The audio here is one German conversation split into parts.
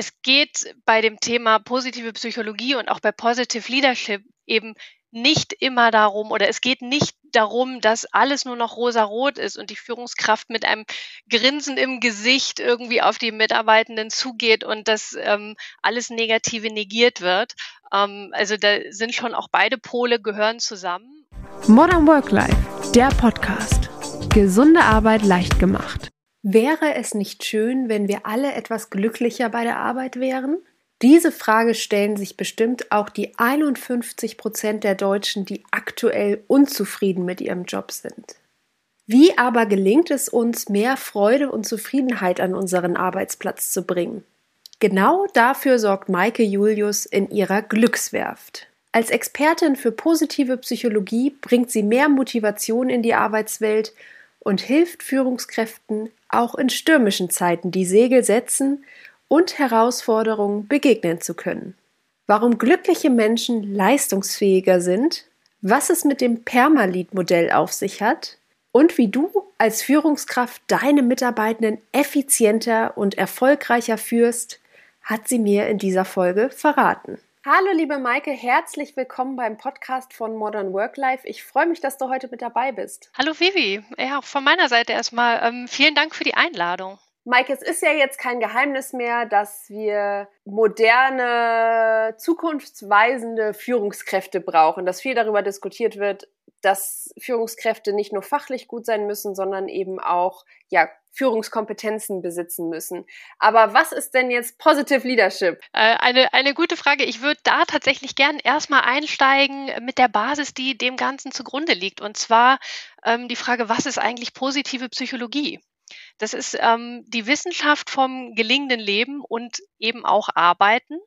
es geht bei dem Thema positive Psychologie und auch bei Positive Leadership eben nicht immer darum oder es geht nicht darum, dass alles nur noch rosa-rot ist und die Führungskraft mit einem Grinsen im Gesicht irgendwie auf die Mitarbeitenden zugeht und dass ähm, alles Negative negiert wird. Ähm, also da sind schon auch beide Pole gehören zusammen. Modern Work Life, der Podcast. Gesunde Arbeit leicht gemacht. Wäre es nicht schön, wenn wir alle etwas glücklicher bei der Arbeit wären? Diese Frage stellen sich bestimmt auch die 51 Prozent der Deutschen, die aktuell unzufrieden mit ihrem Job sind. Wie aber gelingt es uns, mehr Freude und Zufriedenheit an unseren Arbeitsplatz zu bringen? Genau dafür sorgt Maike Julius in ihrer Glückswerft. Als Expertin für positive Psychologie bringt sie mehr Motivation in die Arbeitswelt und hilft Führungskräften, auch in stürmischen Zeiten die Segel setzen und Herausforderungen begegnen zu können. Warum glückliche Menschen leistungsfähiger sind, was es mit dem Permalit-Modell auf sich hat und wie du als Führungskraft deine Mitarbeitenden effizienter und erfolgreicher führst, hat sie mir in dieser Folge verraten. Hallo liebe Maike, herzlich willkommen beim Podcast von Modern Work Life. Ich freue mich, dass du heute mit dabei bist. Hallo Vivi, ja, auch von meiner Seite erstmal ähm, vielen Dank für die Einladung. Mike, es ist ja jetzt kein Geheimnis mehr, dass wir moderne, zukunftsweisende Führungskräfte brauchen, dass viel darüber diskutiert wird, dass Führungskräfte nicht nur fachlich gut sein müssen, sondern eben auch ja, Führungskompetenzen besitzen müssen. Aber was ist denn jetzt Positive Leadership? Äh, eine, eine gute Frage. Ich würde da tatsächlich gern erstmal einsteigen mit der Basis, die dem Ganzen zugrunde liegt. Und zwar ähm, die Frage, was ist eigentlich positive Psychologie? Das ist ähm, die Wissenschaft vom gelingenden Leben und eben auch Arbeiten.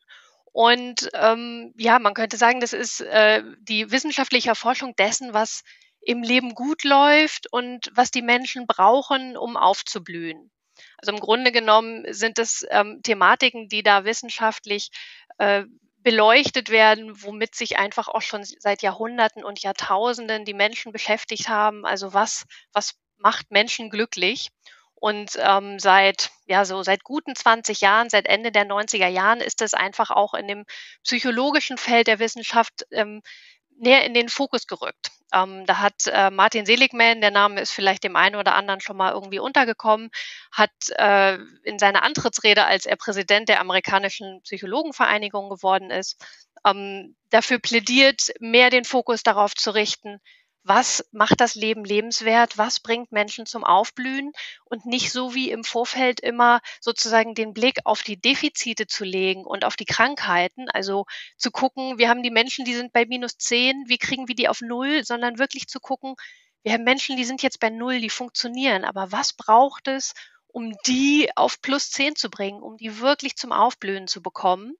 Und ähm, ja, man könnte sagen, das ist äh, die wissenschaftliche Erforschung dessen, was im Leben gut läuft und was die Menschen brauchen, um aufzublühen. Also im Grunde genommen sind es ähm, Thematiken, die da wissenschaftlich äh, beleuchtet werden, womit sich einfach auch schon seit Jahrhunderten und Jahrtausenden die Menschen beschäftigt haben. Also was, was macht Menschen glücklich? Und ähm, seit, ja, so seit guten 20 Jahren, seit Ende der 90er Jahren ist es einfach auch in dem psychologischen Feld der Wissenschaft ähm, näher in den Fokus gerückt. Ähm, da hat äh, Martin Seligman, der Name ist vielleicht dem einen oder anderen schon mal irgendwie untergekommen, hat äh, in seiner Antrittsrede, als er Präsident der amerikanischen Psychologenvereinigung geworden ist, ähm, dafür plädiert, mehr den Fokus darauf zu richten, was macht das Leben lebenswert, was bringt Menschen zum Aufblühen? Und nicht so wie im Vorfeld immer sozusagen den Blick auf die Defizite zu legen und auf die Krankheiten, also zu gucken, wir haben die Menschen, die sind bei minus zehn, wie kriegen wir die auf null, sondern wirklich zu gucken, wir haben Menschen, die sind jetzt bei null, die funktionieren, aber was braucht es, um die auf plus zehn zu bringen, um die wirklich zum Aufblühen zu bekommen?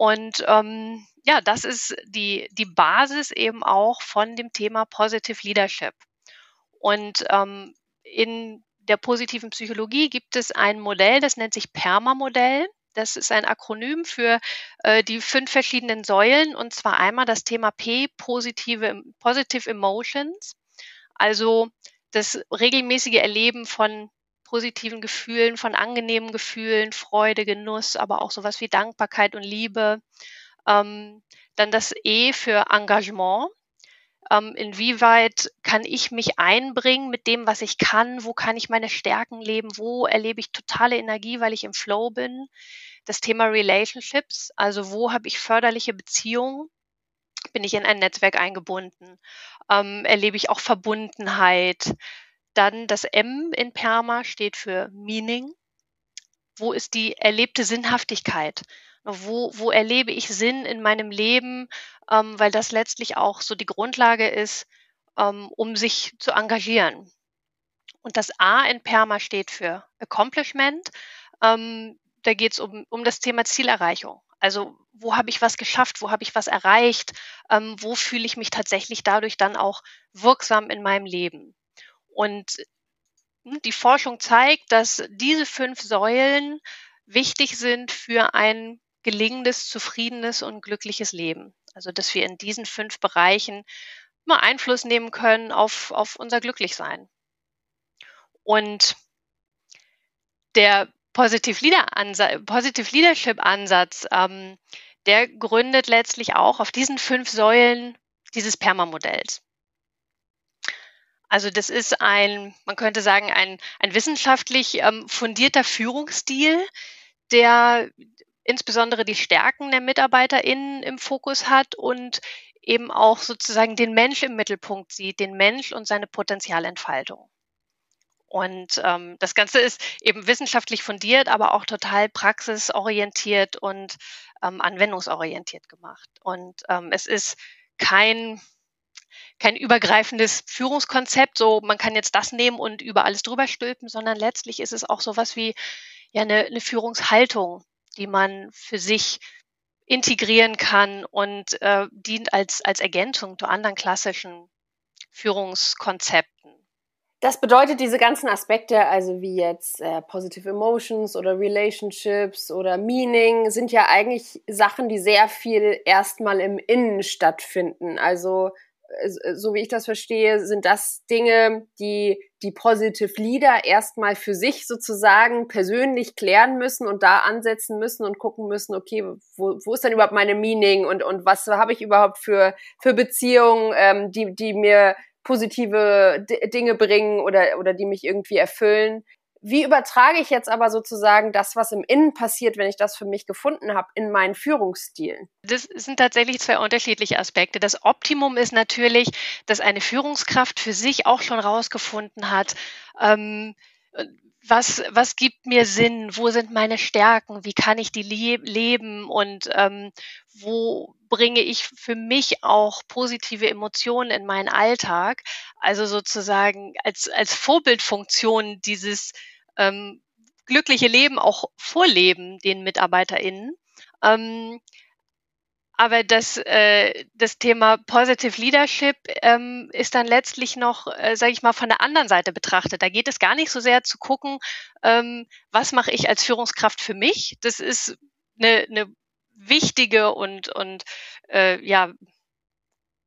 Und ähm, ja, das ist die, die Basis eben auch von dem Thema Positive Leadership. Und ähm, in der positiven Psychologie gibt es ein Modell, das nennt sich PERMA-Modell. Das ist ein Akronym für äh, die fünf verschiedenen Säulen und zwar einmal das Thema P, positive, Positive Emotions, also das regelmäßige Erleben von positiven Gefühlen, von angenehmen Gefühlen, Freude, Genuss, aber auch sowas wie Dankbarkeit und Liebe. Ähm, dann das E für Engagement. Ähm, inwieweit kann ich mich einbringen mit dem, was ich kann? Wo kann ich meine Stärken leben? Wo erlebe ich totale Energie, weil ich im Flow bin? Das Thema Relationships, also wo habe ich förderliche Beziehungen? Bin ich in ein Netzwerk eingebunden? Ähm, erlebe ich auch Verbundenheit? Dann das M in PERMA steht für Meaning. Wo ist die erlebte Sinnhaftigkeit? Wo, wo erlebe ich Sinn in meinem Leben? Ähm, weil das letztlich auch so die Grundlage ist, ähm, um sich zu engagieren. Und das A in PERMA steht für Accomplishment. Ähm, da geht es um, um das Thema Zielerreichung. Also wo habe ich was geschafft, wo habe ich was erreicht, ähm, wo fühle ich mich tatsächlich dadurch dann auch wirksam in meinem Leben. Und hm, die Forschung zeigt, dass diese fünf Säulen wichtig sind für ein gelingendes, zufriedenes und glückliches Leben. Also, dass wir in diesen fünf Bereichen mal Einfluss nehmen können auf, auf unser Glücklichsein. Und der Positive, Leader Ansatz, Positive Leadership Ansatz, ähm, der gründet letztlich auch auf diesen fünf Säulen dieses Perma-Modells. Also das ist ein, man könnte sagen, ein, ein wissenschaftlich ähm, fundierter Führungsstil, der insbesondere die Stärken der MitarbeiterInnen im Fokus hat und eben auch sozusagen den Mensch im Mittelpunkt sieht, den Mensch und seine Potenzialentfaltung. Und ähm, das Ganze ist eben wissenschaftlich fundiert, aber auch total praxisorientiert und ähm, anwendungsorientiert gemacht. Und ähm, es ist kein kein übergreifendes Führungskonzept, so man kann jetzt das nehmen und über alles drüber stülpen, sondern letztlich ist es auch sowas wie ja eine, eine Führungshaltung, die man für sich integrieren kann und äh, dient als, als Ergänzung zu anderen klassischen Führungskonzepten. Das bedeutet, diese ganzen Aspekte, also wie jetzt äh, Positive Emotions oder Relationships oder Meaning, sind ja eigentlich Sachen, die sehr viel erstmal im Innen stattfinden. Also so wie ich das verstehe, sind das Dinge, die die Positive Leader erstmal für sich sozusagen persönlich klären müssen und da ansetzen müssen und gucken müssen, okay, wo, wo ist denn überhaupt meine Meaning und, und was habe ich überhaupt für, für Beziehungen, ähm, die, die mir positive D Dinge bringen oder, oder die mich irgendwie erfüllen. Wie übertrage ich jetzt aber sozusagen das, was im Innen passiert, wenn ich das für mich gefunden habe, in meinen Führungsstil? Das sind tatsächlich zwei unterschiedliche Aspekte. Das Optimum ist natürlich, dass eine Führungskraft für sich auch schon rausgefunden hat, ähm, was, was gibt mir Sinn? Wo sind meine Stärken? Wie kann ich die le leben? Und ähm, wo bringe ich für mich auch positive Emotionen in meinen Alltag? Also sozusagen als, als Vorbildfunktion dieses ähm, glückliche Leben auch vorleben den MitarbeiterInnen. Ähm, aber das, äh, das Thema Positive Leadership ähm, ist dann letztlich noch, äh, sage ich mal, von der anderen Seite betrachtet. Da geht es gar nicht so sehr zu gucken, ähm, was mache ich als Führungskraft für mich. Das ist eine, eine wichtige und, und äh, ja,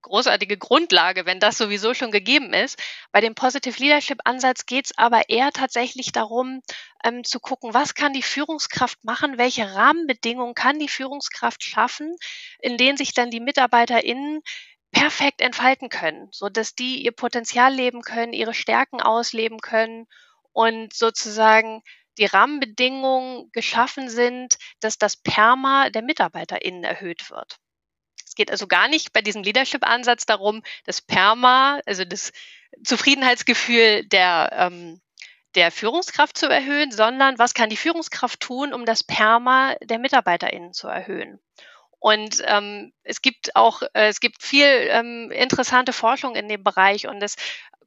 großartige Grundlage, wenn das sowieso schon gegeben ist. Bei dem Positive Leadership Ansatz geht es aber eher tatsächlich darum, ähm, zu gucken, was kann die Führungskraft machen, welche Rahmenbedingungen kann die Führungskraft schaffen, in denen sich dann die MitarbeiterInnen perfekt entfalten können, so dass die ihr Potenzial leben können, ihre Stärken ausleben können und sozusagen die Rahmenbedingungen geschaffen sind, dass das Perma der MitarbeiterInnen erhöht wird. Es geht also gar nicht bei diesem Leadership-Ansatz darum, das Perma, also das Zufriedenheitsgefühl der, ähm, der Führungskraft zu erhöhen, sondern was kann die Führungskraft tun, um das Perma der MitarbeiterInnen zu erhöhen. Und ähm, es gibt auch, äh, es gibt viel ähm, interessante Forschung in dem Bereich und es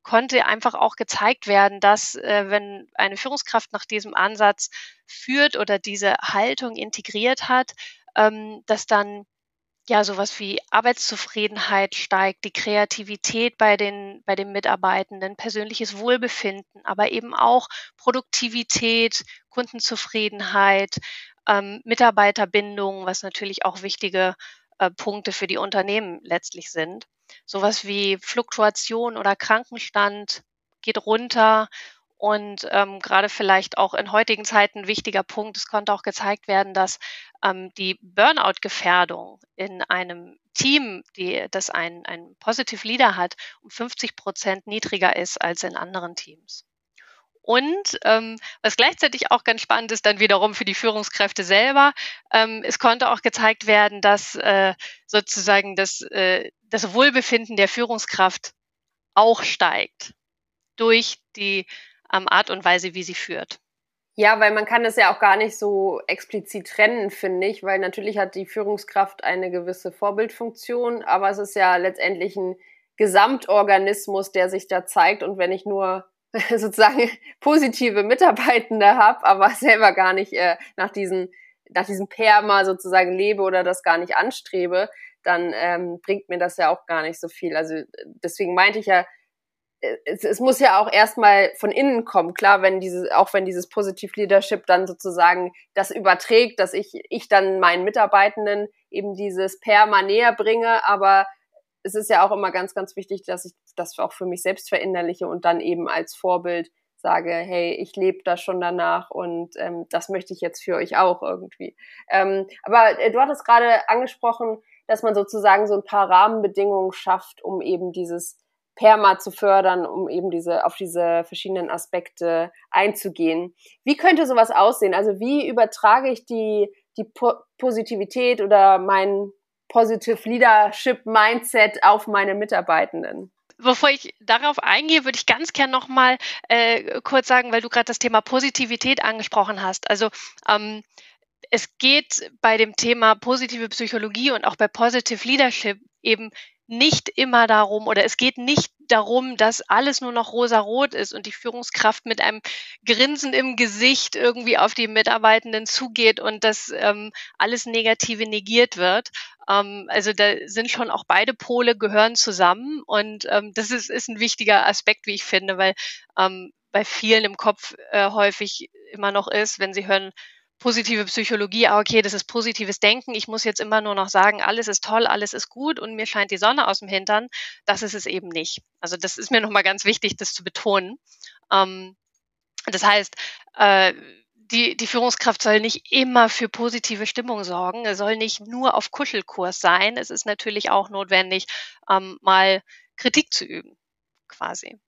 konnte einfach auch gezeigt werden, dass äh, wenn eine Führungskraft nach diesem Ansatz führt oder diese Haltung integriert hat, ähm, dass dann ja, sowas wie Arbeitszufriedenheit steigt, die Kreativität bei den, bei den Mitarbeitenden, persönliches Wohlbefinden, aber eben auch Produktivität, Kundenzufriedenheit, ähm, Mitarbeiterbindung, was natürlich auch wichtige äh, Punkte für die Unternehmen letztlich sind. Sowas wie Fluktuation oder Krankenstand geht runter und ähm, gerade vielleicht auch in heutigen Zeiten ein wichtiger Punkt, es konnte auch gezeigt werden, dass ähm, die Burnout-Gefährdung in einem Team, die, das ein, ein Positive Leader hat, um 50 Prozent niedriger ist als in anderen Teams. Und ähm, was gleichzeitig auch ganz spannend ist, dann wiederum für die Führungskräfte selber, ähm, es konnte auch gezeigt werden, dass äh, sozusagen das, äh, das Wohlbefinden der Führungskraft auch steigt durch die ähm, Art und Weise, wie sie führt. Ja, weil man kann es ja auch gar nicht so explizit trennen, finde ich, weil natürlich hat die Führungskraft eine gewisse Vorbildfunktion, aber es ist ja letztendlich ein Gesamtorganismus, der sich da zeigt und wenn ich nur sozusagen positive Mitarbeitende habe, aber selber gar nicht äh, nach diesen nach diesem Perma sozusagen lebe oder das gar nicht anstrebe, dann ähm, bringt mir das ja auch gar nicht so viel. Also deswegen meinte ich ja, es, es muss ja auch erstmal von innen kommen. Klar, wenn dieses, auch wenn dieses Positive Leadership dann sozusagen das überträgt, dass ich, ich dann meinen Mitarbeitenden eben dieses Perma näher bringe, aber es ist ja auch immer ganz, ganz wichtig, dass ich das auch für mich selbst verinnerliche und dann eben als Vorbild sage, hey, ich lebe da schon danach und ähm, das möchte ich jetzt für euch auch irgendwie. Ähm, aber äh, du hattest gerade angesprochen, dass man sozusagen so ein paar Rahmenbedingungen schafft, um eben dieses Perma zu fördern, um eben diese, auf diese verschiedenen Aspekte einzugehen. Wie könnte sowas aussehen? Also wie übertrage ich die, die po Positivität oder mein Positive Leadership Mindset auf meine Mitarbeitenden? Bevor ich darauf eingehe, würde ich ganz gern nochmal äh, kurz sagen, weil du gerade das Thema Positivität angesprochen hast. Also ähm, es geht bei dem Thema positive Psychologie und auch bei Positive Leadership eben nicht immer darum oder es geht nicht darum, dass alles nur noch rosa-rot ist und die Führungskraft mit einem Grinsen im Gesicht irgendwie auf die Mitarbeitenden zugeht und dass ähm, alles Negative negiert wird. Ähm, also da sind schon auch beide Pole gehören zusammen und ähm, das ist, ist ein wichtiger Aspekt, wie ich finde, weil ähm, bei vielen im Kopf äh, häufig immer noch ist, wenn sie hören, positive Psychologie, ah, okay, das ist positives Denken. Ich muss jetzt immer nur noch sagen, alles ist toll, alles ist gut und mir scheint die Sonne aus dem Hintern. Das ist es eben nicht. Also das ist mir nochmal ganz wichtig, das zu betonen. Ähm, das heißt, äh, die, die Führungskraft soll nicht immer für positive Stimmung sorgen. Er soll nicht nur auf Kuschelkurs sein. Es ist natürlich auch notwendig, ähm, mal Kritik zu üben, quasi.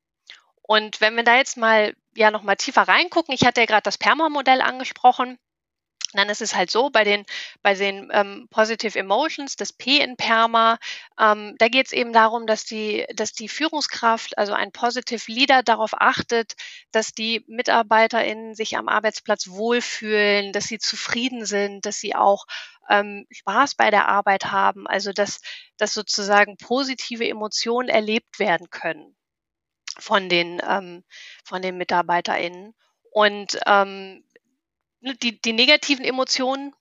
Und wenn wir da jetzt mal ja noch mal tiefer reingucken, ich hatte ja gerade das Perma-Modell angesprochen dann ist es halt so, bei den, bei den ähm, Positive Emotions, das P in Perma, ähm, da geht es eben darum, dass die, dass die Führungskraft, also ein Positive Leader, darauf achtet, dass die MitarbeiterInnen sich am Arbeitsplatz wohlfühlen, dass sie zufrieden sind, dass sie auch ähm, Spaß bei der Arbeit haben, also dass, dass sozusagen positive Emotionen erlebt werden können von den, ähm, von den MitarbeiterInnen. Und ähm, die, die negativen Emotionen,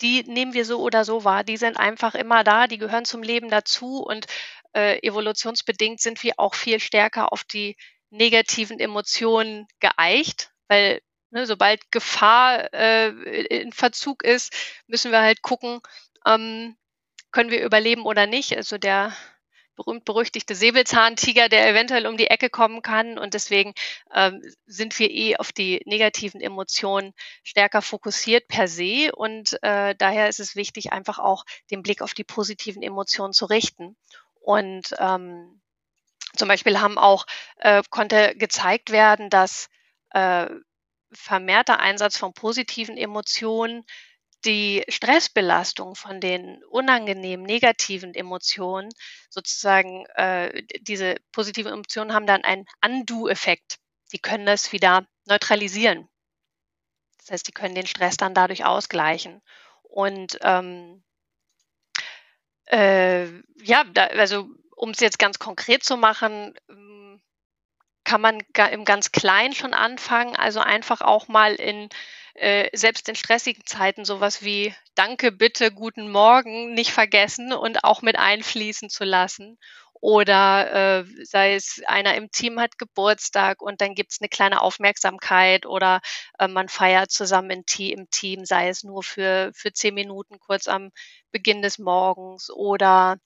die nehmen wir so oder so wahr. Die sind einfach immer da, die gehören zum Leben dazu und äh, evolutionsbedingt sind wir auch viel stärker auf die negativen Emotionen geeicht, weil ne, sobald Gefahr äh, in Verzug ist, müssen wir halt gucken, ähm, können wir überleben oder nicht. Also der berühmt-berüchtigte Säbelzahntiger, der eventuell um die Ecke kommen kann. Und deswegen ähm, sind wir eh auf die negativen Emotionen stärker fokussiert per se. Und äh, daher ist es wichtig, einfach auch den Blick auf die positiven Emotionen zu richten. Und ähm, zum Beispiel haben auch, äh, konnte gezeigt werden, dass äh, vermehrter Einsatz von positiven Emotionen die Stressbelastung von den unangenehmen, negativen Emotionen, sozusagen äh, diese positiven Emotionen haben dann einen Undo-Effekt. Die können das wieder neutralisieren. Das heißt, die können den Stress dann dadurch ausgleichen. Und ähm, äh, ja, da, also um es jetzt ganz konkret zu machen, ähm, kann man im ganz Kleinen schon anfangen, also einfach auch mal in äh, selbst in stressigen Zeiten sowas wie Danke, bitte, guten Morgen nicht vergessen und auch mit einfließen zu lassen. Oder äh, sei es einer im Team hat Geburtstag und dann gibt's eine kleine Aufmerksamkeit oder äh, man feiert zusammen im Team, sei es nur für, für zehn Minuten kurz am Beginn des Morgens oder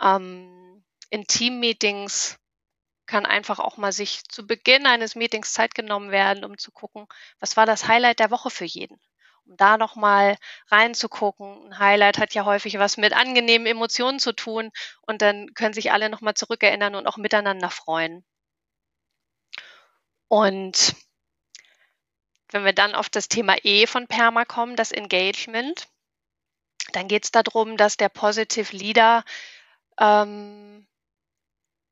ähm, in Teammeetings kann einfach auch mal sich zu Beginn eines Meetings Zeit genommen werden, um zu gucken, was war das Highlight der Woche für jeden. Um da nochmal reinzugucken. Ein Highlight hat ja häufig was mit angenehmen Emotionen zu tun und dann können sich alle nochmal zurückerinnern und auch miteinander freuen. Und wenn wir dann auf das Thema E von Perma kommen, das Engagement, dann geht es darum, dass der Positive Leader ähm,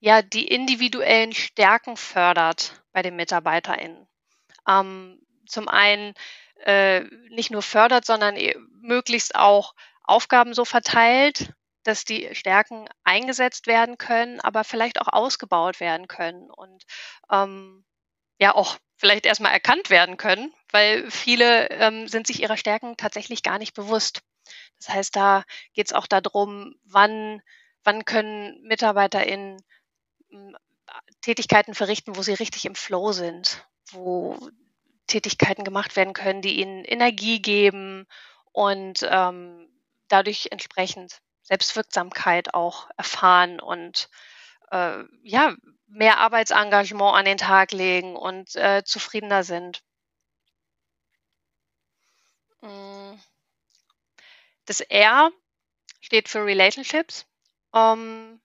ja die individuellen Stärken fördert bei den MitarbeiterInnen. Ähm, zum einen äh, nicht nur fördert, sondern e, möglichst auch Aufgaben so verteilt, dass die Stärken eingesetzt werden können, aber vielleicht auch ausgebaut werden können und ähm, ja auch vielleicht erstmal erkannt werden können, weil viele ähm, sind sich ihrer Stärken tatsächlich gar nicht bewusst. Das heißt, da geht es auch darum, wann, wann können MitarbeiterInnen Tätigkeiten verrichten, wo sie richtig im Flow sind, wo Tätigkeiten gemacht werden können, die ihnen Energie geben und ähm, dadurch entsprechend Selbstwirksamkeit auch erfahren und äh, ja, mehr Arbeitsengagement an den Tag legen und äh, zufriedener sind. Mm. Das R steht für Relationships. Ähm,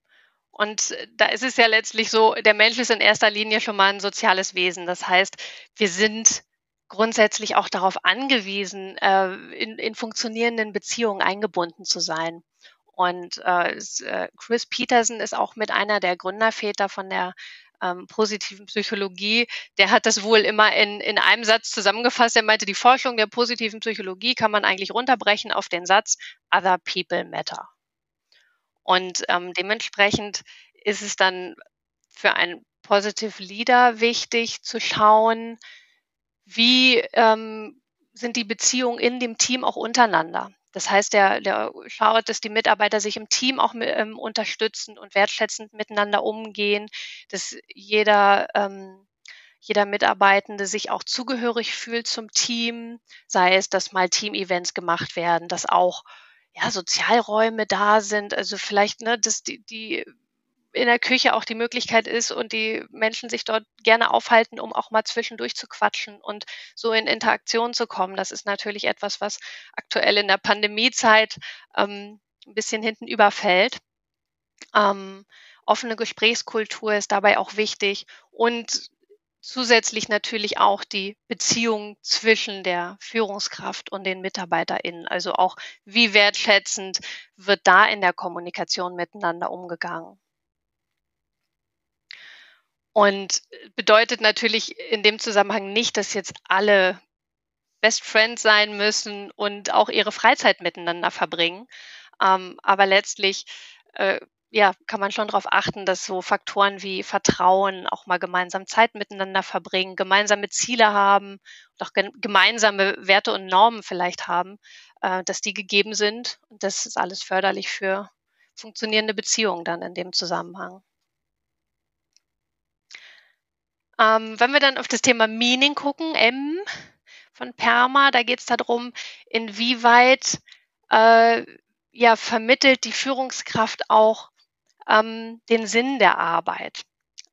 und da ist es ja letztlich so, der Mensch ist in erster Linie schon mal ein soziales Wesen. Das heißt, wir sind grundsätzlich auch darauf angewiesen, äh, in, in funktionierenden Beziehungen eingebunden zu sein. Und äh, äh, Chris Peterson ist auch mit einer der Gründerväter von der ähm, positiven Psychologie. Der hat das wohl immer in, in einem Satz zusammengefasst. Er meinte, die Forschung der positiven Psychologie kann man eigentlich runterbrechen auf den Satz, Other People Matter. Und ähm, dementsprechend ist es dann für einen Positive Leader wichtig zu schauen, wie ähm, sind die Beziehungen in dem Team auch untereinander. Das heißt, der, der schaut, dass die Mitarbeiter sich im Team auch ähm, unterstützen und wertschätzend miteinander umgehen, dass jeder, ähm, jeder Mitarbeitende sich auch zugehörig fühlt zum Team, sei es, dass mal Team-Events gemacht werden, dass auch ja, Sozialräume da sind, also vielleicht, ne, dass die, die in der Küche auch die Möglichkeit ist und die Menschen sich dort gerne aufhalten, um auch mal zwischendurch zu quatschen und so in Interaktion zu kommen. Das ist natürlich etwas, was aktuell in der Pandemiezeit ähm, ein bisschen hinten überfällt. Ähm, offene Gesprächskultur ist dabei auch wichtig und zusätzlich natürlich auch die Beziehung zwischen der Führungskraft und den MitarbeiterInnen. Also auch, wie wertschätzend wird da in der Kommunikation miteinander umgegangen. Und bedeutet natürlich in dem Zusammenhang nicht, dass jetzt alle Best Friends sein müssen und auch ihre Freizeit miteinander verbringen. Ähm, aber letztlich äh, ja, kann man schon darauf achten, dass so Faktoren wie Vertrauen, auch mal gemeinsam Zeit miteinander verbringen, gemeinsame Ziele haben auch gemeinsame Werte und Normen vielleicht haben, äh, dass die gegeben sind. Und das ist alles förderlich für funktionierende Beziehungen dann in dem Zusammenhang. Ähm, wenn wir dann auf das Thema Meaning gucken, M von Perma, da geht es darum, inwieweit äh, ja, vermittelt die Führungskraft auch ähm, den Sinn der Arbeit.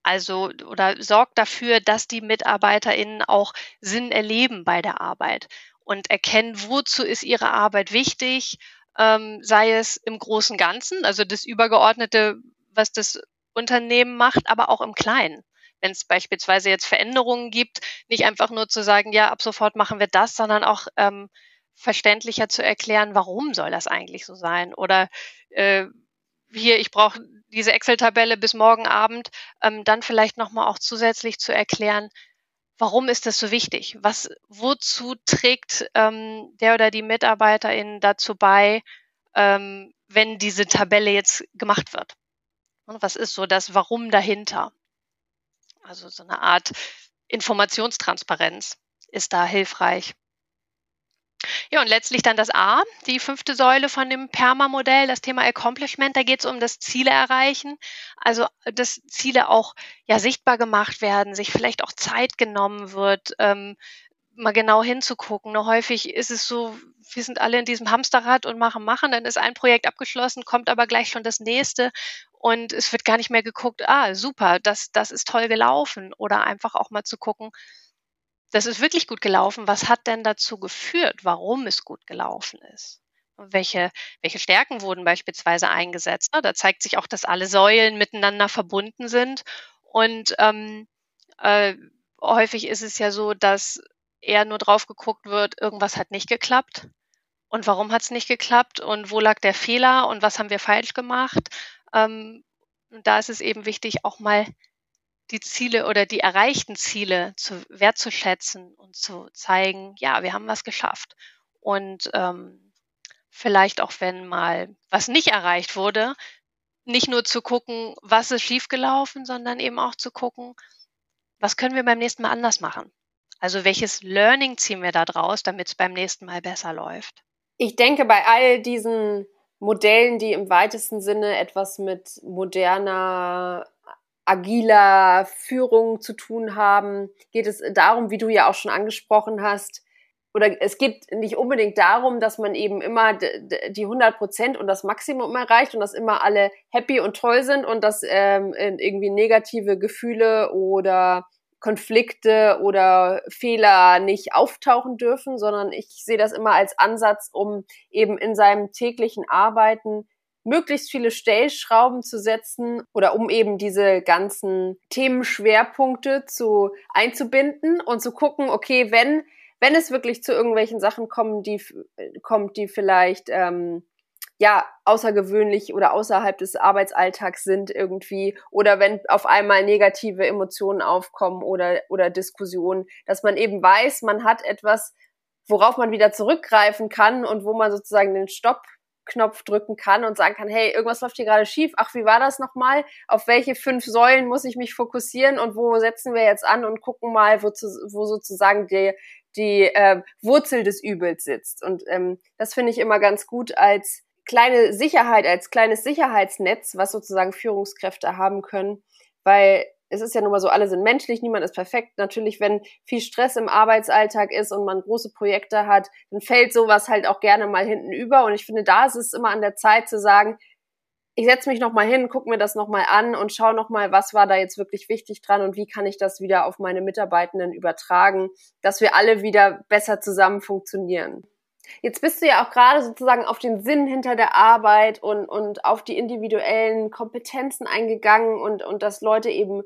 Also oder sorgt dafür, dass die MitarbeiterInnen auch Sinn erleben bei der Arbeit und erkennen, wozu ist ihre Arbeit wichtig, ähm, sei es im großen Ganzen, also das Übergeordnete, was das Unternehmen macht, aber auch im Kleinen. Wenn es beispielsweise jetzt Veränderungen gibt, nicht einfach nur zu sagen, ja, ab sofort machen wir das, sondern auch ähm, verständlicher zu erklären, warum soll das eigentlich so sein? Oder äh, hier, ich brauche diese Excel-Tabelle bis morgen Abend, ähm, dann vielleicht nochmal auch zusätzlich zu erklären, warum ist das so wichtig? Was, wozu trägt ähm, der oder die Mitarbeiterin dazu bei, ähm, wenn diese Tabelle jetzt gemacht wird? Und was ist so das Warum dahinter? Also so eine Art Informationstransparenz ist da hilfreich. Ja, und letztlich dann das A, die fünfte Säule von dem PERMA-Modell, das Thema Accomplishment. Da geht es um das Ziele erreichen. Also, dass Ziele auch ja sichtbar gemacht werden, sich vielleicht auch Zeit genommen wird, ähm, mal genau hinzugucken. Nur häufig ist es so, wir sind alle in diesem Hamsterrad und machen, machen, dann ist ein Projekt abgeschlossen, kommt aber gleich schon das nächste und es wird gar nicht mehr geguckt, ah, super, das, das ist toll gelaufen. Oder einfach auch mal zu gucken, das ist wirklich gut gelaufen. Was hat denn dazu geführt, warum es gut gelaufen ist? welche, welche Stärken wurden beispielsweise eingesetzt? Da zeigt sich auch, dass alle Säulen miteinander verbunden sind. Und ähm, äh, häufig ist es ja so, dass eher nur drauf geguckt wird, irgendwas hat nicht geklappt. Und warum hat es nicht geklappt? Und wo lag der Fehler? Und was haben wir falsch gemacht? Ähm, da ist es eben wichtig, auch mal die Ziele oder die erreichten Ziele zu wertzuschätzen und zu zeigen, ja, wir haben was geschafft. Und ähm, vielleicht auch, wenn mal was nicht erreicht wurde, nicht nur zu gucken, was ist schiefgelaufen, sondern eben auch zu gucken, was können wir beim nächsten Mal anders machen. Also welches Learning ziehen wir da draus, damit es beim nächsten Mal besser läuft. Ich denke, bei all diesen Modellen, die im weitesten Sinne etwas mit moderner agiler Führung zu tun haben, geht es darum, wie du ja auch schon angesprochen hast, oder es geht nicht unbedingt darum, dass man eben immer die 100 Prozent und das Maximum erreicht und dass immer alle happy und toll sind und dass ähm, irgendwie negative Gefühle oder Konflikte oder Fehler nicht auftauchen dürfen, sondern ich sehe das immer als Ansatz, um eben in seinem täglichen Arbeiten möglichst viele Stellschrauben zu setzen oder um eben diese ganzen Themenschwerpunkte zu einzubinden und zu gucken, okay, wenn wenn es wirklich zu irgendwelchen Sachen kommen, die kommt, die vielleicht ähm, ja außergewöhnlich oder außerhalb des Arbeitsalltags sind irgendwie oder wenn auf einmal negative Emotionen aufkommen oder oder Diskussionen, dass man eben weiß, man hat etwas, worauf man wieder zurückgreifen kann und wo man sozusagen den Stopp Knopf drücken kann und sagen kann, hey, irgendwas läuft hier gerade schief. Ach, wie war das nochmal? Auf welche fünf Säulen muss ich mich fokussieren und wo setzen wir jetzt an und gucken mal, wo, zu, wo sozusagen die, die äh, Wurzel des Übels sitzt. Und ähm, das finde ich immer ganz gut als kleine Sicherheit, als kleines Sicherheitsnetz, was sozusagen Führungskräfte haben können, weil es ist ja nun mal so, alle sind menschlich, niemand ist perfekt. Natürlich, wenn viel Stress im Arbeitsalltag ist und man große Projekte hat, dann fällt sowas halt auch gerne mal hinten über. Und ich finde, da ist es immer an der Zeit zu sagen, ich setze mich nochmal hin, gucke mir das nochmal an und schaue nochmal, was war da jetzt wirklich wichtig dran und wie kann ich das wieder auf meine Mitarbeitenden übertragen, dass wir alle wieder besser zusammen funktionieren. Jetzt bist du ja auch gerade sozusagen auf den Sinn hinter der Arbeit und, und auf die individuellen Kompetenzen eingegangen und, und dass Leute eben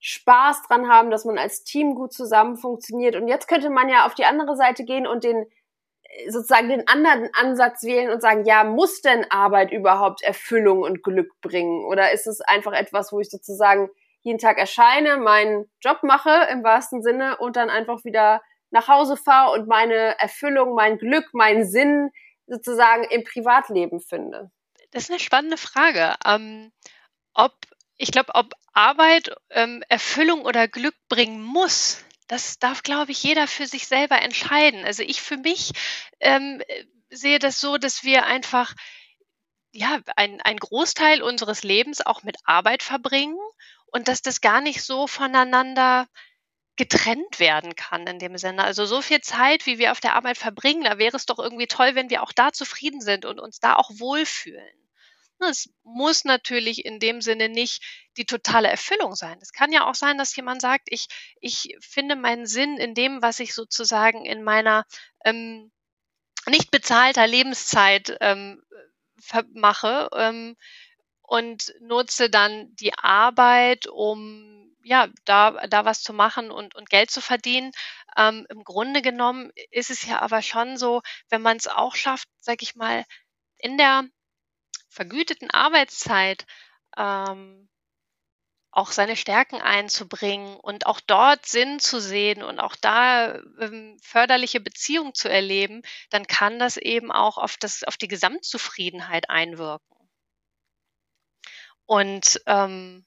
Spaß dran haben, dass man als Team gut zusammen funktioniert. Und jetzt könnte man ja auf die andere Seite gehen und den sozusagen den anderen Ansatz wählen und sagen, ja, muss denn Arbeit überhaupt Erfüllung und Glück bringen? Oder ist es einfach etwas, wo ich sozusagen jeden Tag erscheine, meinen Job mache im wahrsten Sinne und dann einfach wieder nach Hause fahre und meine Erfüllung, mein Glück, meinen Sinn sozusagen im Privatleben finde? Das ist eine spannende Frage. Ähm, ob ich glaube, ob Arbeit ähm, Erfüllung oder Glück bringen muss, das darf, glaube ich, jeder für sich selber entscheiden. Also ich für mich ähm, sehe das so, dass wir einfach ja ein, ein Großteil unseres Lebens auch mit Arbeit verbringen und dass das gar nicht so voneinander getrennt werden kann in dem Sinne. Also so viel Zeit, wie wir auf der Arbeit verbringen, da wäre es doch irgendwie toll, wenn wir auch da zufrieden sind und uns da auch wohlfühlen. Es muss natürlich in dem Sinne nicht die totale Erfüllung sein. Es kann ja auch sein, dass jemand sagt, ich, ich finde meinen Sinn in dem, was ich sozusagen in meiner ähm, nicht bezahlter Lebenszeit ähm, mache ähm, und nutze dann die Arbeit, um ja da, da was zu machen und, und Geld zu verdienen. Ähm, Im Grunde genommen ist es ja aber schon so, wenn man es auch schafft, sag ich mal, in der vergüteten Arbeitszeit ähm, auch seine Stärken einzubringen und auch dort Sinn zu sehen und auch da ähm, förderliche Beziehungen zu erleben, dann kann das eben auch auf, das, auf die Gesamtzufriedenheit einwirken. Und ähm,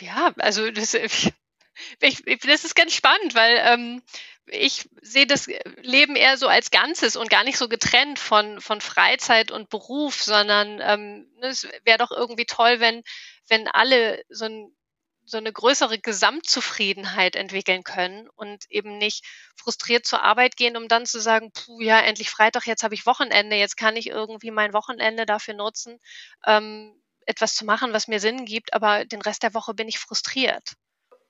ja, also das, ich, das ist ganz spannend, weil ähm, ich sehe das Leben eher so als Ganzes und gar nicht so getrennt von, von Freizeit und Beruf, sondern ähm, ne, es wäre doch irgendwie toll, wenn, wenn alle so, ein, so eine größere Gesamtzufriedenheit entwickeln können und eben nicht frustriert zur Arbeit gehen, um dann zu sagen, puh, ja, endlich Freitag, jetzt habe ich Wochenende, jetzt kann ich irgendwie mein Wochenende dafür nutzen, ähm, etwas zu machen, was mir Sinn gibt, aber den Rest der Woche bin ich frustriert.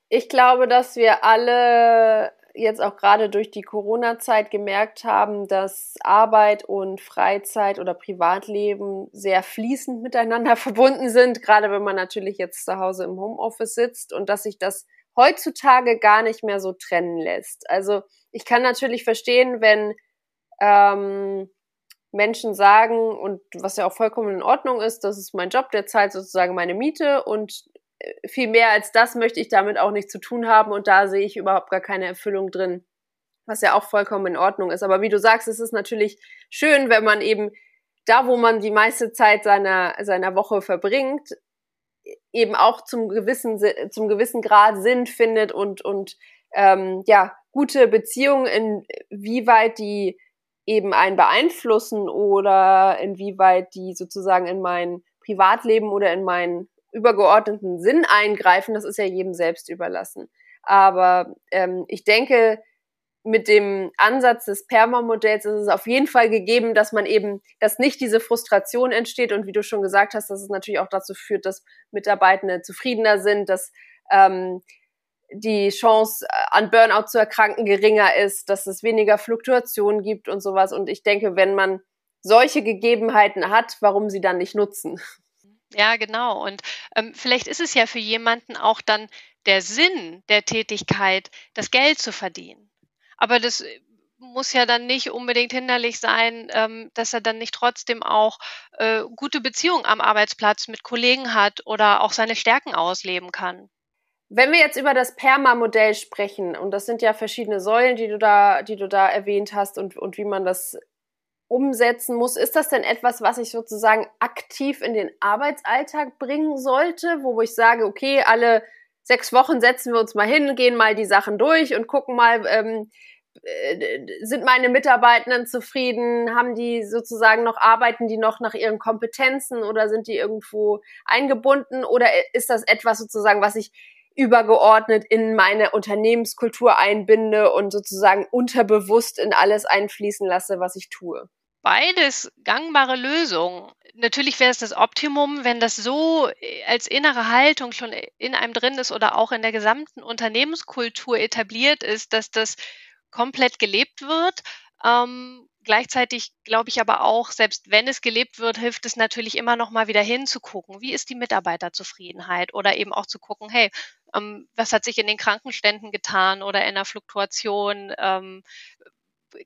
Ich glaube, dass wir alle jetzt auch gerade durch die Corona-Zeit gemerkt haben, dass Arbeit und Freizeit oder Privatleben sehr fließend miteinander verbunden sind, gerade wenn man natürlich jetzt zu Hause im Homeoffice sitzt und dass sich das heutzutage gar nicht mehr so trennen lässt. Also ich kann natürlich verstehen, wenn ähm, Menschen sagen, und was ja auch vollkommen in Ordnung ist, das ist mein Job, der zahlt sozusagen meine Miete und viel mehr als das möchte ich damit auch nicht zu tun haben und da sehe ich überhaupt gar keine Erfüllung drin, was ja auch vollkommen in Ordnung ist. Aber wie du sagst, es ist natürlich schön, wenn man eben da, wo man die meiste Zeit seiner, seiner Woche verbringt, eben auch zum gewissen, zum gewissen Grad Sinn findet und, und ähm, ja, gute Beziehungen, inwieweit die eben einen beeinflussen oder inwieweit die sozusagen in mein Privatleben oder in mein übergeordneten Sinn eingreifen, das ist ja jedem selbst überlassen. Aber ähm, ich denke, mit dem Ansatz des Perma-Modells ist es auf jeden Fall gegeben, dass man eben, dass nicht diese Frustration entsteht und wie du schon gesagt hast, dass es natürlich auch dazu führt, dass Mitarbeitende zufriedener sind, dass ähm, die Chance äh, an Burnout zu erkranken geringer ist, dass es weniger Fluktuationen gibt und sowas. Und ich denke, wenn man solche Gegebenheiten hat, warum sie dann nicht nutzen? Ja, genau. Und ähm, vielleicht ist es ja für jemanden auch dann der Sinn der Tätigkeit, das Geld zu verdienen. Aber das äh, muss ja dann nicht unbedingt hinderlich sein, ähm, dass er dann nicht trotzdem auch äh, gute Beziehungen am Arbeitsplatz mit Kollegen hat oder auch seine Stärken ausleben kann. Wenn wir jetzt über das Perma-Modell sprechen, und das sind ja verschiedene Säulen, die du da, die du da erwähnt hast und, und wie man das umsetzen muss, ist das denn etwas, was ich sozusagen aktiv in den Arbeitsalltag bringen sollte, wo ich sage, okay, alle sechs Wochen setzen wir uns mal hin, gehen mal die Sachen durch und gucken mal, ähm, äh, sind meine Mitarbeitenden zufrieden? Haben die sozusagen noch, arbeiten die noch nach ihren Kompetenzen oder sind die irgendwo eingebunden? Oder ist das etwas sozusagen, was ich übergeordnet in meine Unternehmenskultur einbinde und sozusagen unterbewusst in alles einfließen lasse, was ich tue? beides gangbare Lösungen. Natürlich wäre es das Optimum, wenn das so äh, als innere Haltung schon in einem drin ist oder auch in der gesamten Unternehmenskultur etabliert ist, dass das komplett gelebt wird. Ähm, gleichzeitig glaube ich aber auch, selbst wenn es gelebt wird, hilft es natürlich immer noch mal wieder hinzugucken, wie ist die Mitarbeiterzufriedenheit oder eben auch zu gucken, hey, ähm, was hat sich in den Krankenständen getan oder in der Fluktuation? Ähm,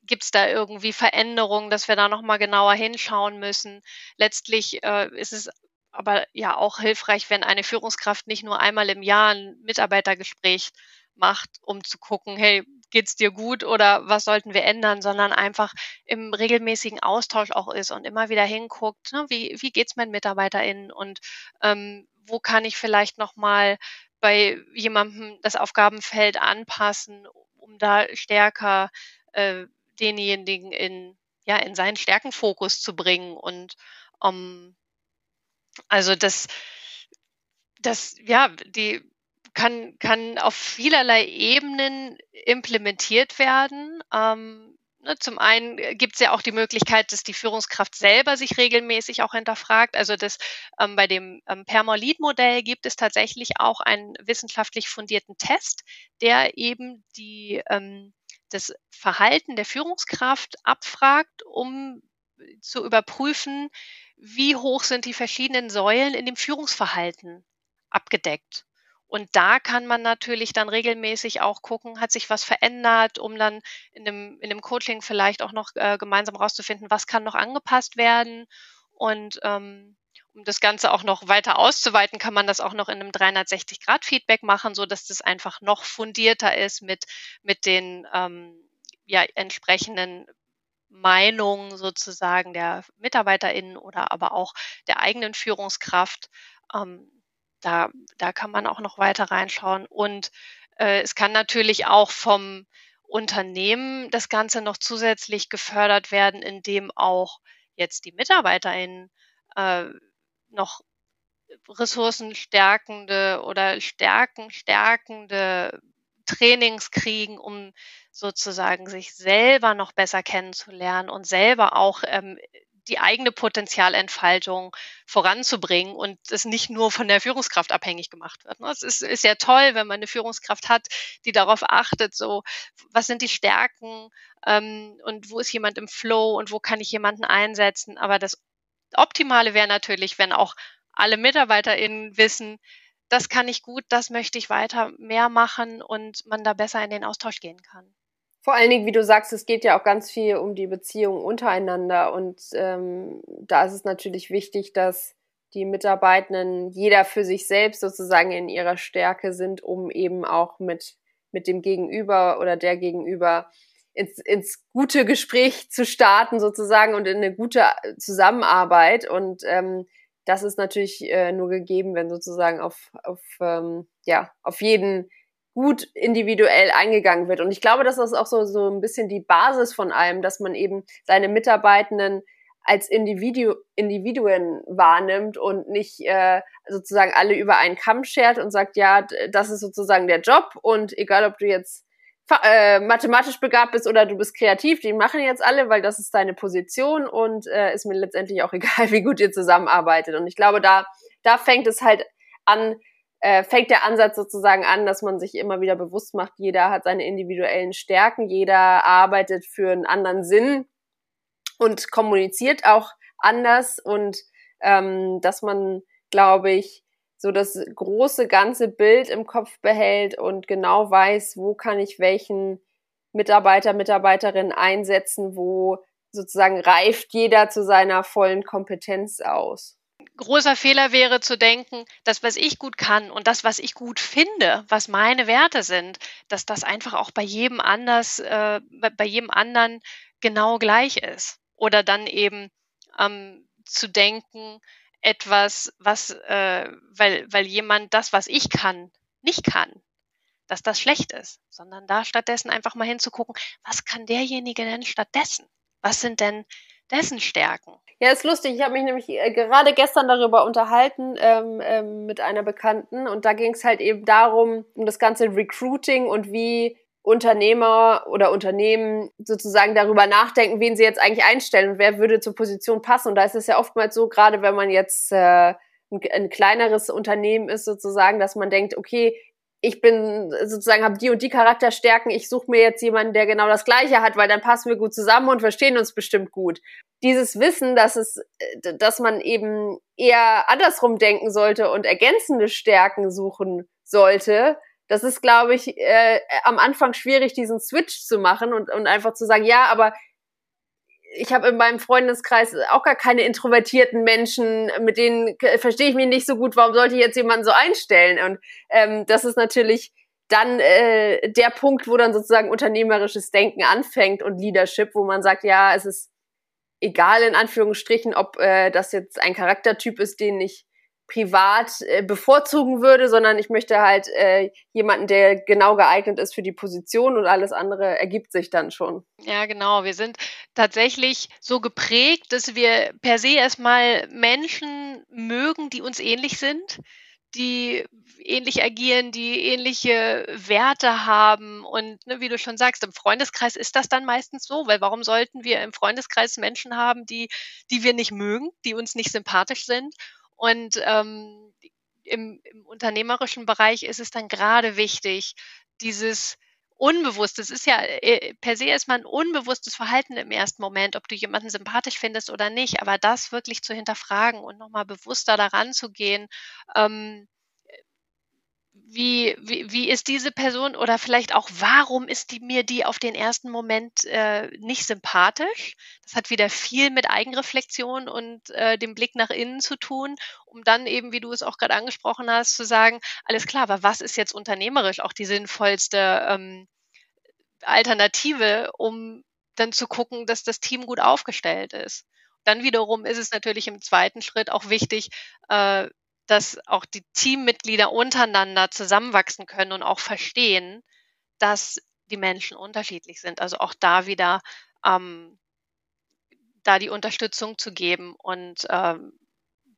gibt es da irgendwie Veränderungen, dass wir da nochmal genauer hinschauen müssen. Letztlich äh, ist es aber ja auch hilfreich, wenn eine Führungskraft nicht nur einmal im Jahr ein Mitarbeitergespräch macht, um zu gucken, hey, geht's dir gut oder was sollten wir ändern, sondern einfach im regelmäßigen Austausch auch ist und immer wieder hinguckt, ne, wie, wie geht's meinen MitarbeiterInnen und ähm, wo kann ich vielleicht nochmal bei jemandem das Aufgabenfeld anpassen, um da stärker äh, denjenigen in, ja, in seinen Stärkenfokus zu bringen. Und um, ähm, also das, das, ja, die kann, kann auf vielerlei Ebenen implementiert werden. Ähm, ne, zum einen gibt es ja auch die Möglichkeit, dass die Führungskraft selber sich regelmäßig auch hinterfragt. Also das ähm, bei dem ähm, Permolit-Modell gibt es tatsächlich auch einen wissenschaftlich fundierten Test, der eben die ähm, das Verhalten der Führungskraft abfragt, um zu überprüfen, wie hoch sind die verschiedenen Säulen in dem Führungsverhalten abgedeckt. Und da kann man natürlich dann regelmäßig auch gucken, hat sich was verändert, um dann in dem, in dem Coaching vielleicht auch noch äh, gemeinsam rauszufinden, was kann noch angepasst werden. Und ähm, um das Ganze auch noch weiter auszuweiten, kann man das auch noch in einem 360-Grad-Feedback machen, so dass das einfach noch fundierter ist mit, mit den ähm, ja, entsprechenden Meinungen sozusagen der MitarbeiterInnen oder aber auch der eigenen Führungskraft. Ähm, da, da kann man auch noch weiter reinschauen. Und äh, es kann natürlich auch vom Unternehmen das Ganze noch zusätzlich gefördert werden, indem auch jetzt die MitarbeiterInnen äh, noch ressourcenstärkende oder stärkenstärkende Trainings kriegen, um sozusagen sich selber noch besser kennenzulernen und selber auch ähm, die eigene Potenzialentfaltung voranzubringen und es nicht nur von der Führungskraft abhängig gemacht wird. Ne? Es ist, ist ja toll, wenn man eine Führungskraft hat, die darauf achtet, so was sind die Stärken ähm, und wo ist jemand im Flow und wo kann ich jemanden einsetzen. Aber das Optimale wäre natürlich, wenn auch alle MitarbeiterInnen wissen, das kann ich gut, das möchte ich weiter mehr machen und man da besser in den Austausch gehen kann. Vor allen Dingen, wie du sagst, es geht ja auch ganz viel um die Beziehung untereinander und ähm, da ist es natürlich wichtig, dass die Mitarbeitenden jeder für sich selbst sozusagen in ihrer Stärke sind, um eben auch mit, mit dem Gegenüber oder der Gegenüber ins, ins gute Gespräch zu starten sozusagen und in eine gute Zusammenarbeit. Und ähm, das ist natürlich äh, nur gegeben, wenn sozusagen auf, auf, ähm, ja, auf jeden gut individuell eingegangen wird. Und ich glaube, das auch so, so ein bisschen die Basis von allem, dass man eben seine Mitarbeitenden als Individu Individuen wahrnimmt und nicht äh, sozusagen alle über einen Kamm schert und sagt, ja, das ist sozusagen der Job und egal, ob du jetzt äh, mathematisch begabt bist oder du bist kreativ, die machen jetzt alle, weil das ist deine Position und äh, ist mir letztendlich auch egal, wie gut ihr zusammenarbeitet. Und ich glaube, da, da fängt es halt an, äh, fängt der Ansatz sozusagen an, dass man sich immer wieder bewusst macht, jeder hat seine individuellen Stärken, jeder arbeitet für einen anderen Sinn und kommuniziert auch anders und ähm, dass man, glaube ich, so das große ganze Bild im Kopf behält und genau weiß, wo kann ich welchen Mitarbeiter, Mitarbeiterin einsetzen, wo sozusagen reift jeder zu seiner vollen Kompetenz aus. Großer Fehler wäre zu denken, das, was ich gut kann und das, was ich gut finde, was meine Werte sind, dass das einfach auch bei jedem anders, äh, bei jedem anderen genau gleich ist. Oder dann eben ähm, zu denken, etwas, was, äh, weil, weil jemand das, was ich kann, nicht kann, dass das schlecht ist, sondern da stattdessen einfach mal hinzugucken, was kann derjenige denn stattdessen? Was sind denn dessen Stärken? Ja, ist lustig. Ich habe mich nämlich äh, gerade gestern darüber unterhalten ähm, ähm, mit einer Bekannten und da ging es halt eben darum, um das ganze Recruiting und wie Unternehmer oder Unternehmen sozusagen darüber nachdenken, wen sie jetzt eigentlich einstellen und wer würde zur Position passen. Und da ist es ja oftmals so, gerade wenn man jetzt äh, ein, ein kleineres Unternehmen ist, sozusagen, dass man denkt, okay, ich bin sozusagen habe die und die Charakterstärken, ich suche mir jetzt jemanden, der genau das gleiche hat, weil dann passen wir gut zusammen und verstehen uns bestimmt gut. Dieses Wissen, dass es äh, dass man eben eher andersrum denken sollte und ergänzende Stärken suchen sollte, das ist, glaube ich, äh, am Anfang schwierig, diesen Switch zu machen und, und einfach zu sagen, ja, aber ich habe in meinem Freundeskreis auch gar keine introvertierten Menschen, mit denen verstehe ich mich nicht so gut, warum sollte ich jetzt jemanden so einstellen? Und ähm, das ist natürlich dann äh, der Punkt, wo dann sozusagen unternehmerisches Denken anfängt und Leadership, wo man sagt, ja, es ist egal in Anführungsstrichen, ob äh, das jetzt ein Charaktertyp ist, den ich privat äh, bevorzugen würde, sondern ich möchte halt äh, jemanden, der genau geeignet ist für die Position und alles andere ergibt sich dann schon. Ja, genau. Wir sind tatsächlich so geprägt, dass wir per se erstmal Menschen mögen, die uns ähnlich sind, die ähnlich agieren, die ähnliche Werte haben. Und ne, wie du schon sagst, im Freundeskreis ist das dann meistens so, weil warum sollten wir im Freundeskreis Menschen haben, die, die wir nicht mögen, die uns nicht sympathisch sind? Und ähm, im, im unternehmerischen Bereich ist es dann gerade wichtig, dieses unbewusst, es ist ja äh, per se erstmal ein unbewusstes Verhalten im ersten Moment, ob du jemanden sympathisch findest oder nicht, aber das wirklich zu hinterfragen und nochmal bewusster daran zu gehen, ähm, wie, wie, wie ist diese Person oder vielleicht auch, warum ist die, mir die auf den ersten Moment äh, nicht sympathisch? Das hat wieder viel mit Eigenreflexion und äh, dem Blick nach innen zu tun, um dann eben, wie du es auch gerade angesprochen hast, zu sagen, alles klar, aber was ist jetzt unternehmerisch auch die sinnvollste ähm, Alternative, um dann zu gucken, dass das Team gut aufgestellt ist? Dann wiederum ist es natürlich im zweiten Schritt auch wichtig, äh, dass auch die Teammitglieder untereinander zusammenwachsen können und auch verstehen, dass die Menschen unterschiedlich sind. Also auch da wieder ähm, da die Unterstützung zu geben und ähm,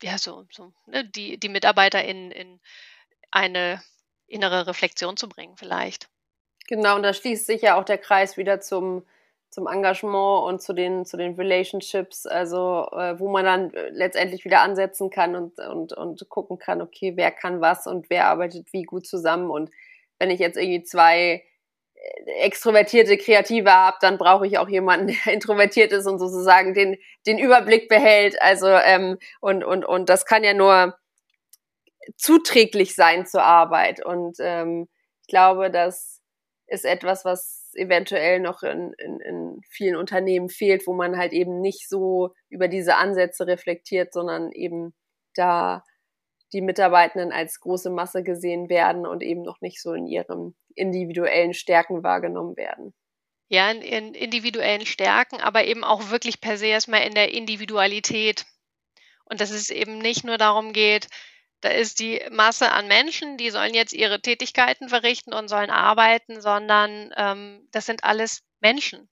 ja, so, so ne, die, die Mitarbeiter in, in eine innere Reflexion zu bringen, vielleicht. Genau, und da schließt sich ja auch der Kreis wieder zum zum Engagement und zu den, zu den Relationships, also äh, wo man dann äh, letztendlich wieder ansetzen kann und, und, und gucken kann, okay, wer kann was und wer arbeitet wie gut zusammen. Und wenn ich jetzt irgendwie zwei äh, extrovertierte Kreative habe, dann brauche ich auch jemanden, der introvertiert ist und sozusagen den, den Überblick behält. Also ähm, und, und, und das kann ja nur zuträglich sein zur Arbeit. Und ähm, ich glaube, das ist etwas, was eventuell noch in, in, in vielen Unternehmen fehlt, wo man halt eben nicht so über diese Ansätze reflektiert, sondern eben da die Mitarbeitenden als große Masse gesehen werden und eben noch nicht so in ihren individuellen Stärken wahrgenommen werden. Ja, in, in individuellen Stärken, aber eben auch wirklich per se erstmal in der Individualität. Und dass es eben nicht nur darum geht, da ist die Masse an Menschen, die sollen jetzt ihre Tätigkeiten verrichten und sollen arbeiten, sondern ähm, das sind alles Menschen.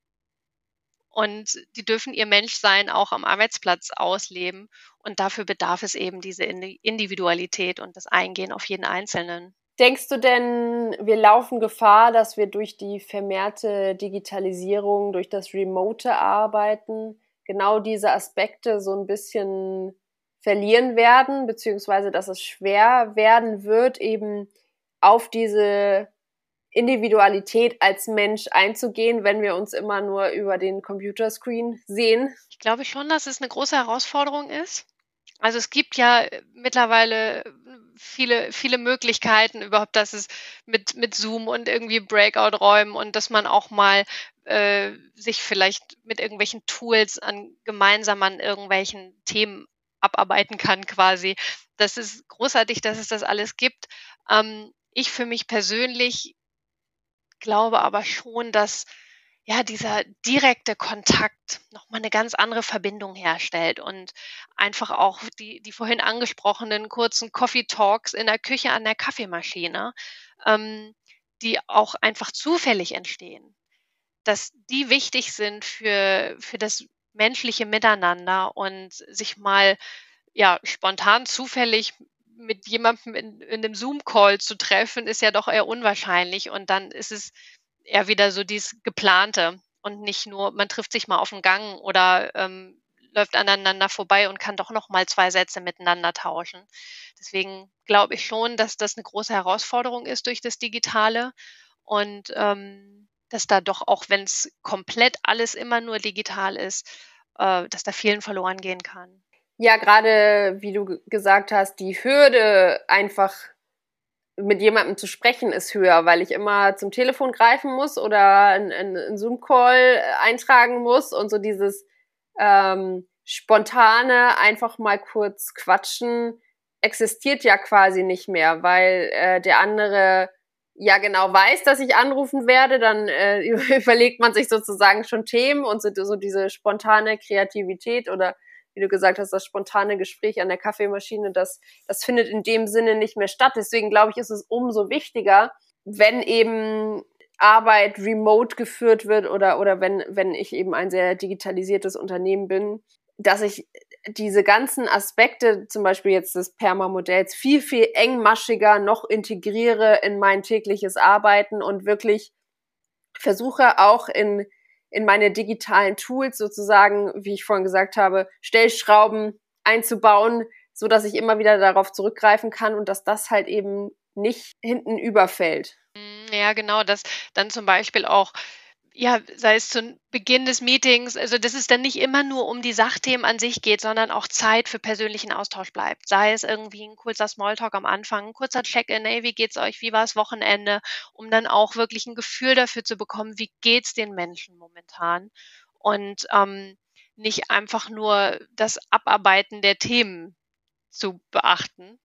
Und die dürfen ihr Menschsein auch am Arbeitsplatz ausleben. Und dafür bedarf es eben diese Individualität und das Eingehen auf jeden Einzelnen. Denkst du denn, wir laufen Gefahr, dass wir durch die vermehrte Digitalisierung, durch das remote Arbeiten genau diese Aspekte so ein bisschen verlieren werden, beziehungsweise dass es schwer werden wird, eben auf diese Individualität als Mensch einzugehen, wenn wir uns immer nur über den Computerscreen sehen? Ich glaube schon, dass es eine große Herausforderung ist. Also es gibt ja mittlerweile viele, viele Möglichkeiten überhaupt, dass es mit, mit Zoom und irgendwie Breakout-Räumen und dass man auch mal äh, sich vielleicht mit irgendwelchen Tools an gemeinsam an irgendwelchen Themen abarbeiten kann quasi. Das ist großartig, dass es das alles gibt. Ähm, ich für mich persönlich glaube aber schon, dass ja, dieser direkte Kontakt nochmal eine ganz andere Verbindung herstellt und einfach auch die, die vorhin angesprochenen kurzen Coffee Talks in der Küche an der Kaffeemaschine, ähm, die auch einfach zufällig entstehen, dass die wichtig sind für, für das menschliche Miteinander und sich mal ja spontan zufällig mit jemandem in, in einem Zoom-Call zu treffen, ist ja doch eher unwahrscheinlich. Und dann ist es eher wieder so dieses geplante und nicht nur, man trifft sich mal auf dem Gang oder ähm, läuft aneinander vorbei und kann doch noch mal zwei Sätze miteinander tauschen. Deswegen glaube ich schon, dass das eine große Herausforderung ist durch das Digitale und ähm, dass da doch auch, wenn es komplett alles immer nur digital ist, äh, dass da vielen verloren gehen kann. Ja, gerade wie du gesagt hast, die Hürde einfach mit jemandem zu sprechen ist höher, weil ich immer zum Telefon greifen muss oder einen, Zoom-Call äh, eintragen muss und so dieses ähm, spontane einfach mal kurz quatschen existiert ja quasi nicht mehr, weil äh, der andere ja genau weiß, dass ich anrufen werde, dann äh, überlegt man sich sozusagen schon Themen und so, so diese spontane Kreativität oder wie du gesagt hast, das spontane Gespräch an der Kaffeemaschine, das, das findet in dem Sinne nicht mehr statt. Deswegen glaube ich, ist es umso wichtiger, wenn eben Arbeit remote geführt wird oder, oder wenn, wenn ich eben ein sehr digitalisiertes Unternehmen bin, dass ich diese ganzen Aspekte, zum Beispiel jetzt des Perma-Modells, viel, viel engmaschiger noch integriere in mein tägliches Arbeiten und wirklich versuche auch in in meine digitalen Tools sozusagen, wie ich vorhin gesagt habe, Stellschrauben einzubauen, so dass ich immer wieder darauf zurückgreifen kann und dass das halt eben nicht hinten überfällt. Mm, ja, genau, dass dann zum Beispiel auch ja, sei es zu Beginn des Meetings, also dass es dann nicht immer nur um die Sachthemen an sich geht, sondern auch Zeit für persönlichen Austausch bleibt. Sei es irgendwie ein kurzer Smalltalk am Anfang, ein kurzer Check-in, hey, wie geht's euch, wie war das Wochenende, um dann auch wirklich ein Gefühl dafür zu bekommen, wie geht's den Menschen momentan und ähm, nicht einfach nur das Abarbeiten der Themen zu beachten.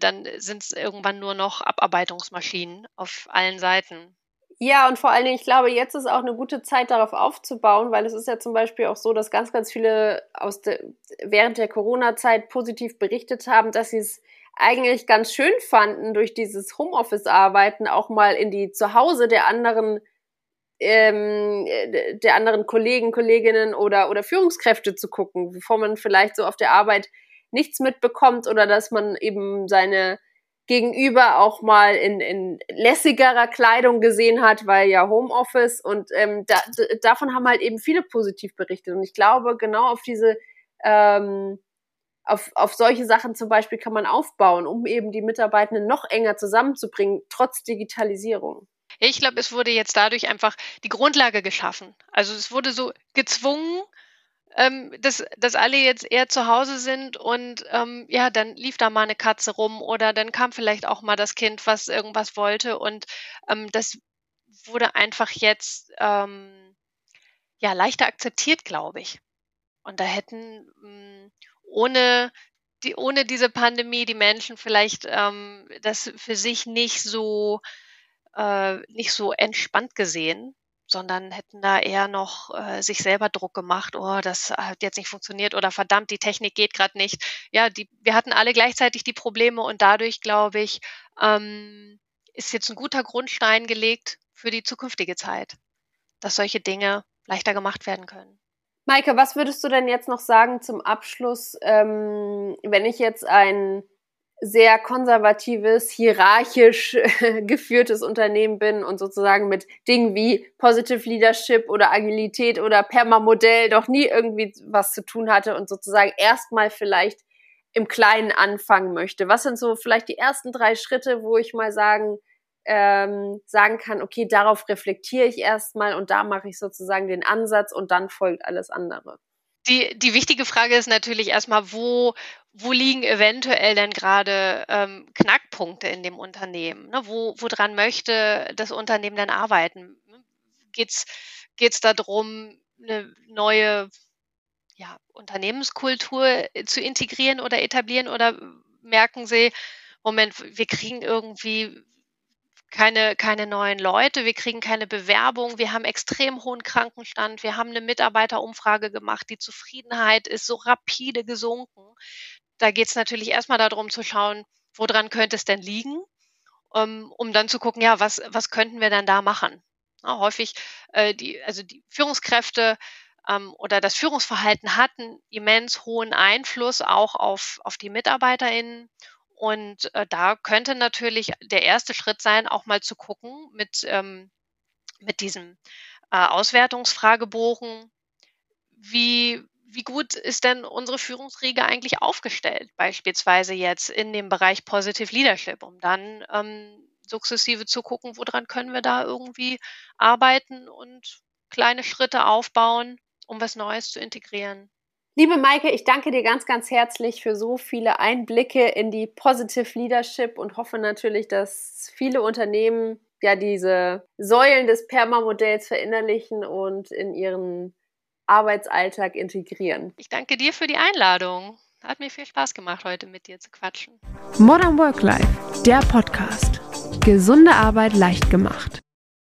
Dann sind es irgendwann nur noch Abarbeitungsmaschinen auf allen Seiten. Ja, und vor allen Dingen, ich glaube, jetzt ist auch eine gute Zeit, darauf aufzubauen, weil es ist ja zum Beispiel auch so, dass ganz, ganz viele aus der, während der Corona-Zeit positiv berichtet haben, dass sie es eigentlich ganz schön fanden, durch dieses Homeoffice-Arbeiten auch mal in die Zuhause der anderen ähm, der anderen Kollegen, Kolleginnen oder, oder Führungskräfte zu gucken, bevor man vielleicht so auf der Arbeit nichts mitbekommt oder dass man eben seine gegenüber auch mal in, in lässigerer Kleidung gesehen hat, weil ja Homeoffice und ähm, da, davon haben halt eben viele positiv berichtet. Und ich glaube, genau auf diese, ähm, auf, auf solche Sachen zum Beispiel kann man aufbauen, um eben die Mitarbeitenden noch enger zusammenzubringen, trotz Digitalisierung. Ich glaube, es wurde jetzt dadurch einfach die Grundlage geschaffen. Also es wurde so gezwungen, ähm, dass, dass alle jetzt eher zu Hause sind und ähm, ja, dann lief da mal eine Katze rum oder dann kam vielleicht auch mal das Kind, was irgendwas wollte und ähm, das wurde einfach jetzt ähm, ja leichter akzeptiert, glaube ich. Und da hätten mh, hm, ohne die, ohne diese Pandemie die Menschen vielleicht ähm, das für sich nicht so äh, nicht so entspannt gesehen sondern hätten da eher noch äh, sich selber Druck gemacht, oh, das hat jetzt nicht funktioniert oder verdammt, die Technik geht gerade nicht. Ja, die, wir hatten alle gleichzeitig die Probleme und dadurch, glaube ich, ähm, ist jetzt ein guter Grundstein gelegt für die zukünftige Zeit, dass solche Dinge leichter gemacht werden können. Maike, was würdest du denn jetzt noch sagen zum Abschluss, ähm, wenn ich jetzt ein sehr konservatives, hierarchisch geführtes Unternehmen bin und sozusagen mit Dingen wie Positive Leadership oder Agilität oder Permamodell doch nie irgendwie was zu tun hatte und sozusagen erstmal vielleicht im Kleinen anfangen möchte. Was sind so vielleicht die ersten drei Schritte, wo ich mal sagen, ähm, sagen kann, okay, darauf reflektiere ich erstmal und da mache ich sozusagen den Ansatz und dann folgt alles andere. Die, die wichtige Frage ist natürlich erstmal, wo, wo liegen eventuell denn gerade ähm, Knackpunkte in dem Unternehmen? Ne? Wo, woran möchte das Unternehmen denn arbeiten? Geht es darum, eine neue ja, Unternehmenskultur zu integrieren oder etablieren oder merken Sie, Moment, wir kriegen irgendwie keine, keine neuen Leute, wir kriegen keine Bewerbung, wir haben extrem hohen Krankenstand, wir haben eine Mitarbeiterumfrage gemacht, die Zufriedenheit ist so rapide gesunken. Da geht es natürlich erstmal darum zu schauen, woran könnte es denn liegen, um, ähm, um dann zu gucken, ja, was, was könnten wir denn da machen? Ja, häufig, äh, die, also die Führungskräfte ähm, oder das Führungsverhalten hatten immens hohen Einfluss auch auf, auf die MitarbeiterInnen und äh, da könnte natürlich der erste Schritt sein, auch mal zu gucken mit, ähm, mit diesem äh, Auswertungsfragebogen, wie, wie gut ist denn unsere Führungsriege eigentlich aufgestellt, beispielsweise jetzt in dem Bereich Positive Leadership, um dann ähm, sukzessive zu gucken, woran können wir da irgendwie arbeiten und kleine Schritte aufbauen, um was Neues zu integrieren. Liebe Maike, ich danke dir ganz, ganz herzlich für so viele Einblicke in die Positive Leadership und hoffe natürlich, dass viele Unternehmen ja diese Säulen des Perma-Modells verinnerlichen und in ihren Arbeitsalltag integrieren. Ich danke dir für die Einladung. Hat mir viel Spaß gemacht, heute mit dir zu quatschen. Modern Work Life, der Podcast. Gesunde Arbeit leicht gemacht.